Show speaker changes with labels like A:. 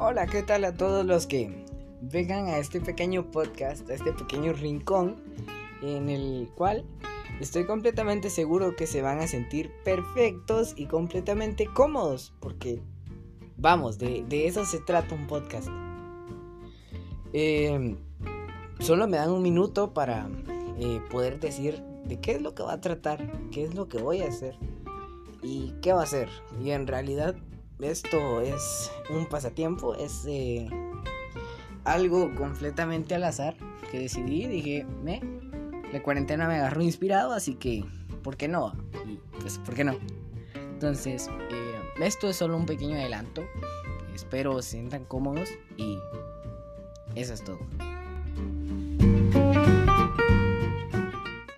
A: Hola, ¿qué tal a todos los que vengan a este pequeño podcast, a este pequeño rincón en el cual estoy completamente seguro que se van a sentir perfectos y completamente cómodos porque vamos, de, eso se trata un podcast. Em, solo me dan un minuto para eh, poder decir de qué es lo que va a tratar, qué es lo que voy a hacer y qué va a hacer. Y en realidad esto es un pasatiempo, es eh, algo completamente al azar que decidí. Dije, me, la cuarentena me agarró inspirado, así que, ¿por qué no? Y pues, ¿por qué no? Entonces, eh, esto es solo un pequeño adelanto. Espero se sientan cómodos y eso es todo.